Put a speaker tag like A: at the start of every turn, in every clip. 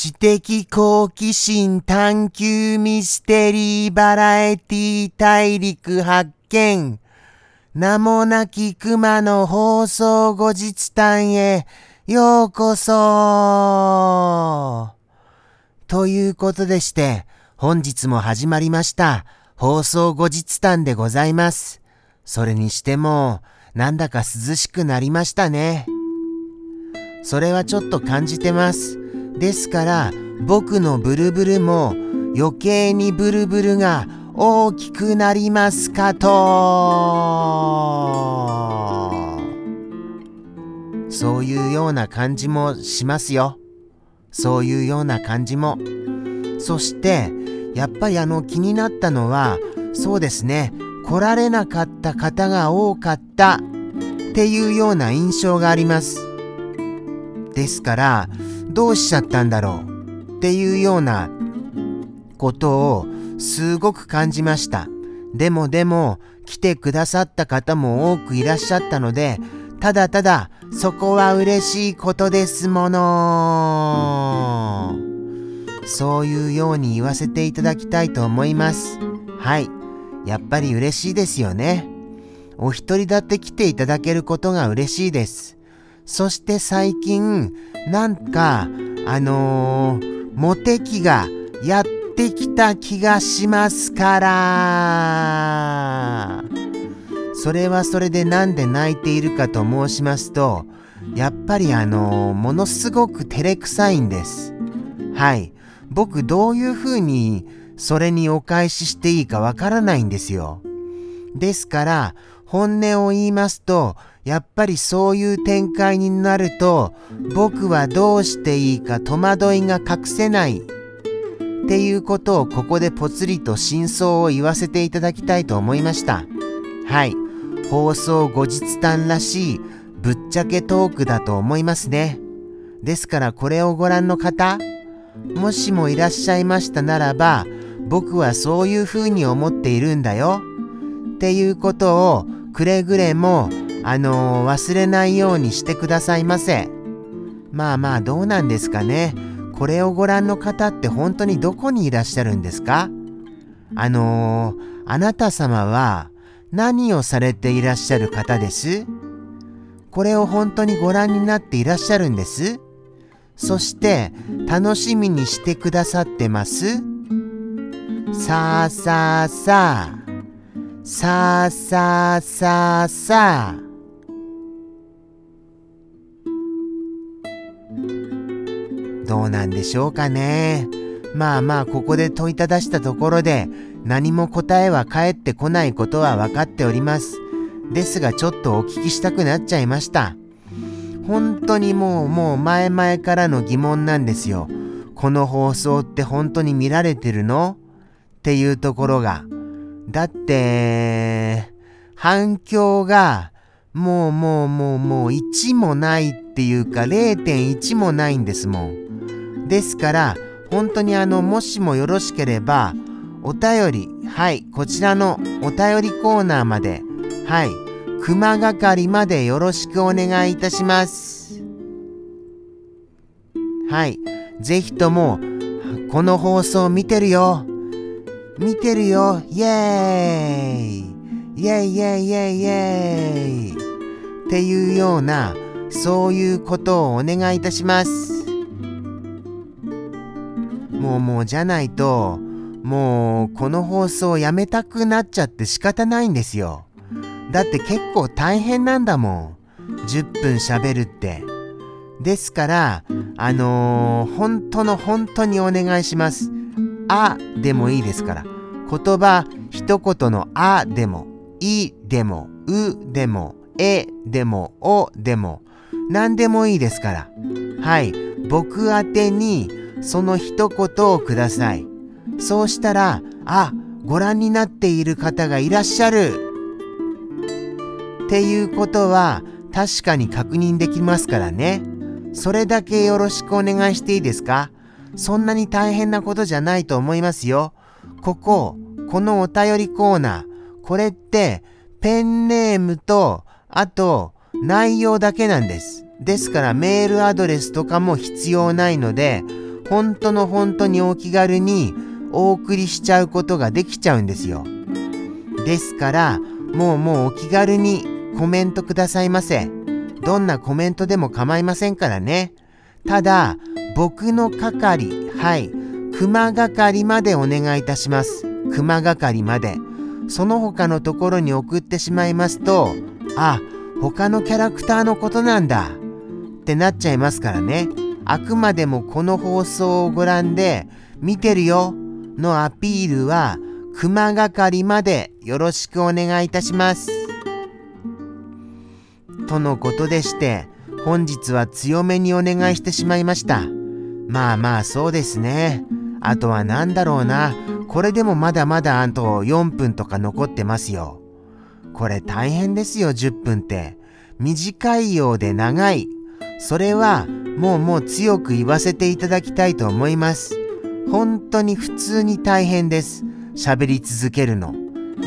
A: 知的好奇心探求ミステリーバラエティ大陸発見。名もなき熊の放送後日談へようこそということでして、本日も始まりました放送後日談でございます。それにしても、なんだか涼しくなりましたね。それはちょっと感じてます。ですから僕のブルブルも余計にブルブルが大きくなりますかと。そういうような感じもしますよ。そういうような感じも。そしてやっぱりあの気になったのはそうですね。来られなかった方が多かったっていうような印象があります。ですからどうしちゃったんだろう？っていうようなことをすごく感じました。でもでも来てくださった方も多くいらっしゃったのでただただそこは嬉しいことですもの。そういうように言わせていただきたいと思います。はい。やっぱり嬉しいですよね。お一人だって来ていただけることが嬉しいです。そして最近、なんか、あのー、モテ期がやってきた気がしますから。それはそれでなんで泣いているかと申しますと、やっぱりあのー、ものすごく照れくさいんです。はい。僕どういうふうにそれにお返ししていいかわからないんですよ。ですから、本音を言いますと、やっぱりそういう展開になると僕はどうしていいか戸惑いが隠せないっていうことをここでぽつりと真相を言わせていただきたいと思いました。はい。放送後日談らしいぶっちゃけトークだと思いますね。ですからこれをご覧の方、もしもいらっしゃいましたならば、僕はそういうふうに思っているんだよ。っていうことをくれぐれもあのー、忘れないようにしてくださいませ。まあまあどうなんですかね。これをご覧の方って本当にどこにいらっしゃるんですか？あのー、あなた様は何をされていらっしゃる方です？これを本当にご覧になっていらっしゃるんです？そして楽しみにしてくださってます？さあさあさあ。さあさあさあさあ。どうなんでしょうかね。まあまあここで問いただしたところで何も答えは返ってこないことは分かっております。ですがちょっとお聞きしたくなっちゃいました。本当にもうもう前々からの疑問なんですよ。この放送って本当に見られてるの？っていうところが。だって、反響がもうもうもうもう1もないっていうか0.1もないんですもん。ですから、本当にあの、もしもよろしければ、お便り、はい、こちらのお便りコーナーまで、はい、熊係までよろしくお願いいたします。はい、ぜひとも、この放送見てるよ。見てるよ。イェーイ。イェイイェイイェイイェイ。っていうような、そういうことをお願いいたします。もうもうじゃないと、もうこの放送やめたくなっちゃって仕方ないんですよ。だって結構大変なんだもん。10分喋るって。ですから、あのー、本当の本当にお願いします。あでもいいですから。言葉一言のあでも、いでも、うでも、えでも、おでも、何でもいいですから。はい。僕宛てにその一言をください。そうしたら、あ、ご覧になっている方がいらっしゃるっていうことは確かに確認できますからね。それだけよろしくお願いしていいですか？そんなに大変なことじゃないと思いますよ。ここ、このお便りコーナー、これってペンネームと、あと内容だけなんです。ですからメールアドレスとかも必要ないので、本当の本当にお気軽にお送りしちゃうことができちゃうんですよ。ですから、もうもうお気軽にコメントくださいませ。どんなコメントでも構いませんからね。ただ、僕の係、はい、熊係までお願いいたします。熊係まで。その他のところに送ってしまいますと、あ、他のキャラクターのことなんだってなっちゃいますからね。あくまでもこの放送をご覧で、見てるよのアピールは、熊係までよろしくお願いいたします。とのことでして、本日は強めにお願いしてしまいました。まあまあそうですね。あとは何だろうな。これでもまだまだあと4分とか残ってますよ。これ大変ですよ、10分って。短いようで長い。それはもうもう強く言わせていただきたいと思います。本当に普通に大変です。喋り続けるの。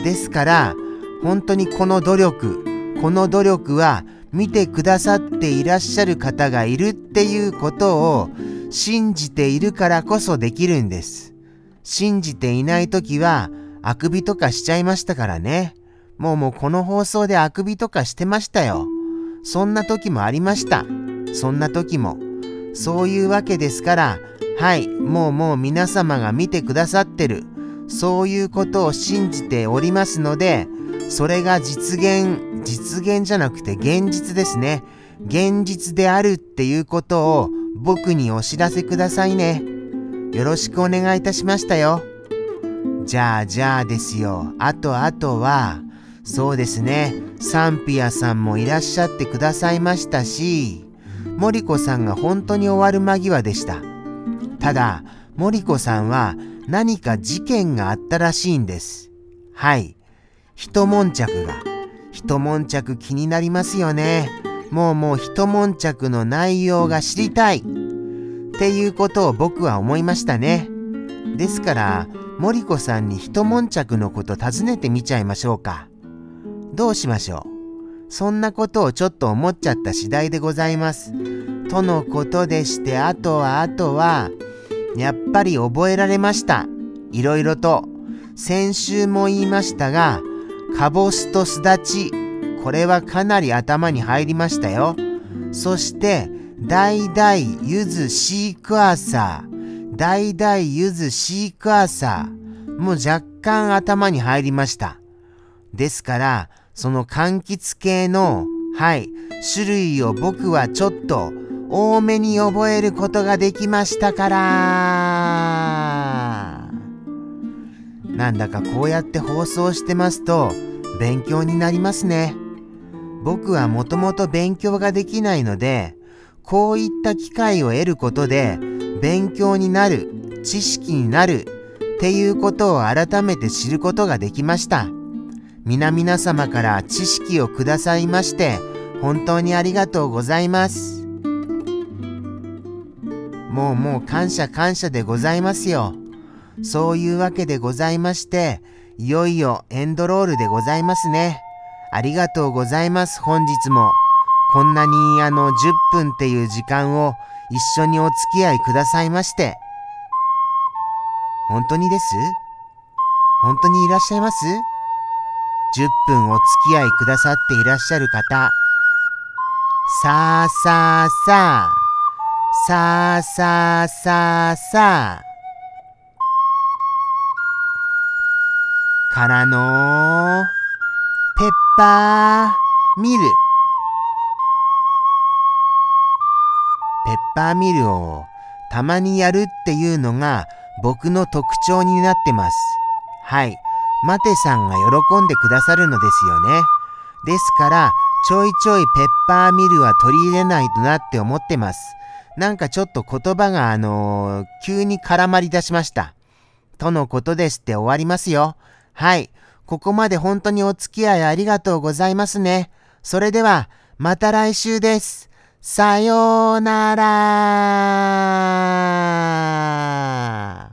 A: ですから、本当にこの努力、この努力は見てくださっていらっしゃる方がいるっていうことを信じているからこそできるんです。信じていない時はあくびとかしちゃいましたからね。もうもうこの放送であくびとかしてましたよ。そんな時もありました。そんな時も。そういうわけですから、はい、もうもう皆様が見てくださってる。そういうことを信じておりますので、それが実現、実現じゃなくて現実ですね。現実であるっていうことを僕にお知らせくださいね。よろしくお願いいたしましたよ。じゃあじゃあですよ。あとあとは、そうですね。サンピアさんもいらっしゃってくださいましたし、森子さんが本当に終わる間際でした。ただ、森子さんは何か事件があったらしいんです。はい。一悶着が。一悶着気になりますよね。もうもう一悶着の内容が知りたい。っていうことを僕は思いましたね。ですから、森子さんに一悶着のこと尋ねてみちゃいましょうか。どうしましょう？そんなことをちょっと思っちゃった次第でございます。とのことでして、あとはあとは、やっぱり覚えられました。いろいろと。先週も言いましたが、かぼすとすだち。これはかなり頭に入りましたよ。そして、大々ゆずシークワーサー。大々ゆずシークワーサー。もう若干頭に入りました。ですから、その柑橘系の、はい、種類を僕はちょっと多めに覚えることができましたからなんだかこうやって放送してますと勉強になりますね。僕はもともと勉強ができないのでこういった機会を得ることで勉強になる知識になるっていうことを改めて知ることができました。皆々様から知識をくださいまして本当にありがとうございます。もうもう感謝感謝でございますよ。そういうわけでございまして、いよいよエンドロールでございますね。ありがとうございます、本日も。こんなにあの10分っていう時間を一緒にお付き合いくださいまして。本当にです？本当にいらっしゃいます ?10 分お付き合いくださっていらっしゃる方。さあさあさあ。さあさあさあさあ。からの、ペッパーミル。ペッパーミルをたまにやるっていうのが僕の特徴になってます。はい。マテさんが喜んでくださるのですよね。ですから、ちょいちょいペッパーミルは取り入れないとなって思ってます。なんかちょっと言葉があのー、急に絡まり出しました。とのことですって終わりますよ。はい。ここまで本当にお付き合いありがとうございますね。それでは、また来週です。さようなら。